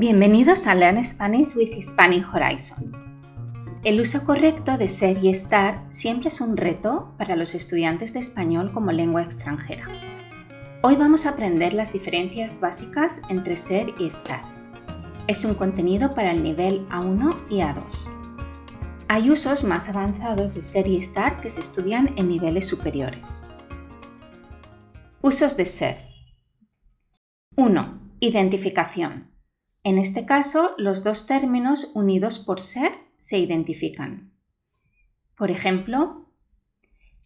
Bienvenidos a Learn Spanish with Hispanic Horizons. El uso correcto de ser y estar siempre es un reto para los estudiantes de español como lengua extranjera. Hoy vamos a aprender las diferencias básicas entre ser y estar. Es un contenido para el nivel A1 y A2. Hay usos más avanzados de ser y estar que se estudian en niveles superiores. Usos de ser. 1. Identificación. En este caso, los dos términos unidos por ser se identifican. Por ejemplo,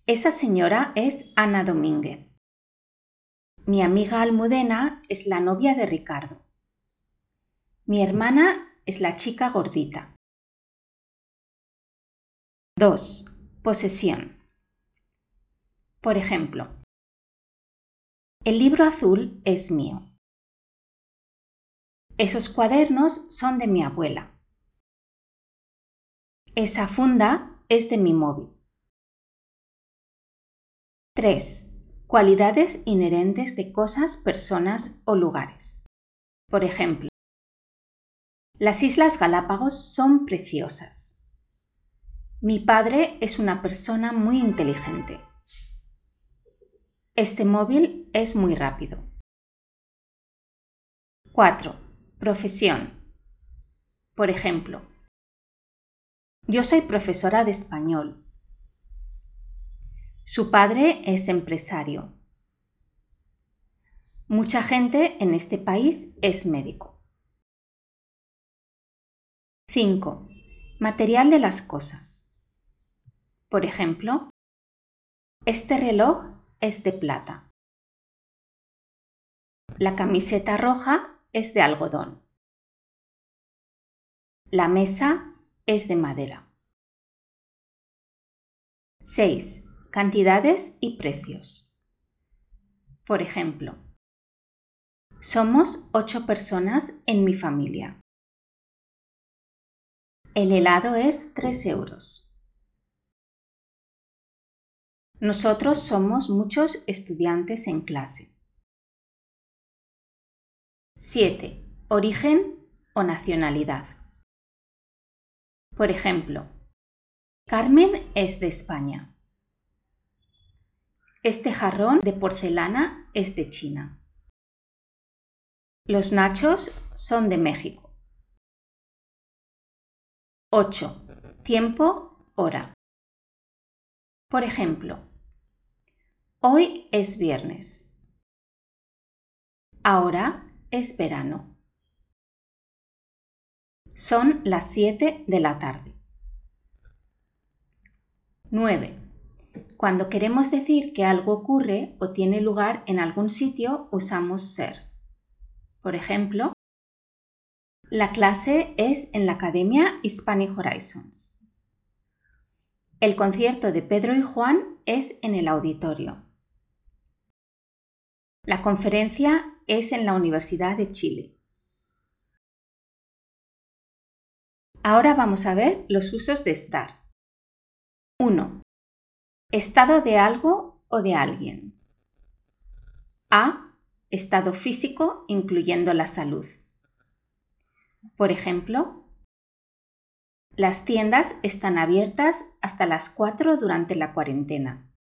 esa señora es Ana Domínguez. Mi amiga Almudena es la novia de Ricardo. Mi hermana es la chica gordita. 2. Posesión. Por ejemplo, el libro azul es mío. Esos cuadernos son de mi abuela. Esa funda es de mi móvil. 3. Cualidades inherentes de cosas, personas o lugares. Por ejemplo, las Islas Galápagos son preciosas. Mi padre es una persona muy inteligente. Este móvil es muy rápido. 4. Profesión. Por ejemplo, yo soy profesora de español. Su padre es empresario. Mucha gente en este país es médico. 5. Material de las cosas. Por ejemplo, este reloj es de plata. La camiseta roja es de algodón. La mesa es de madera. 6. Cantidades y precios. Por ejemplo, somos ocho personas en mi familia. El helado es 3 euros. Nosotros somos muchos estudiantes en clase. 7. Origen o nacionalidad. Por ejemplo, Carmen es de España. Este jarrón de porcelana es de China. Los nachos son de México. 8. Tiempo, hora. Por ejemplo, Hoy es viernes. Ahora es verano. Son las 7 de la tarde. 9. Cuando queremos decir que algo ocurre o tiene lugar en algún sitio, usamos ser. Por ejemplo, la clase es en la Academia Hispanic Horizons. El concierto de Pedro y Juan es en el auditorio. La conferencia es en la Universidad de Chile. Ahora vamos a ver los usos de estar. 1. Estado de algo o de alguien. A. Estado físico incluyendo la salud. Por ejemplo, las tiendas están abiertas hasta las 4 durante la cuarentena.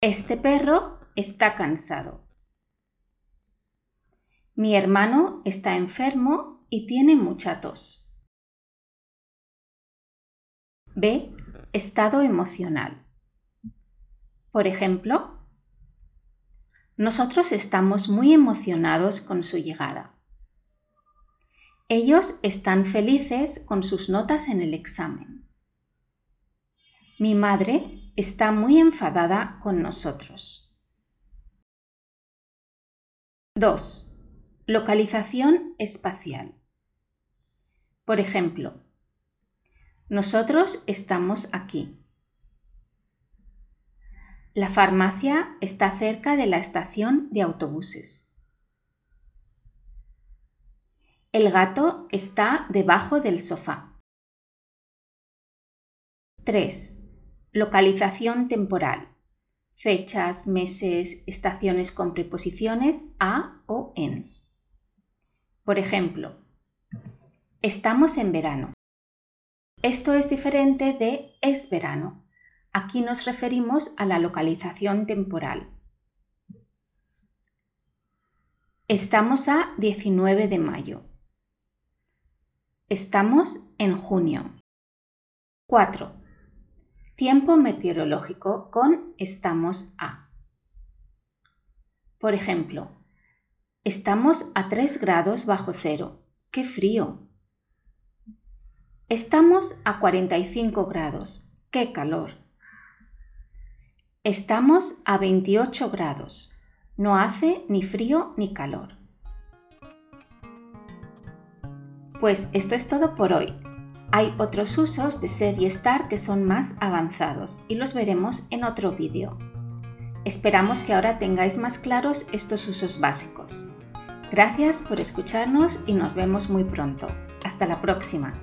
Este perro está cansado. Mi hermano está enfermo y tiene mucha tos. B. Estado emocional. Por ejemplo, nosotros estamos muy emocionados con su llegada. Ellos están felices con sus notas en el examen. Mi madre está muy enfadada con nosotros. 2. Localización espacial. Por ejemplo, nosotros estamos aquí. La farmacia está cerca de la estación de autobuses. El gato está debajo del sofá. 3. Localización temporal fechas, meses, estaciones con preposiciones a o en. Por ejemplo, estamos en verano. Esto es diferente de es verano. Aquí nos referimos a la localización temporal. Estamos a 19 de mayo. Estamos en junio. 4. Tiempo meteorológico con estamos a. Por ejemplo, estamos a 3 grados bajo cero. ¡Qué frío! Estamos a 45 grados. ¡Qué calor! Estamos a 28 grados. No hace ni frío ni calor. Pues esto es todo por hoy. Hay otros usos de ser y estar que son más avanzados y los veremos en otro vídeo. Esperamos que ahora tengáis más claros estos usos básicos. Gracias por escucharnos y nos vemos muy pronto. Hasta la próxima.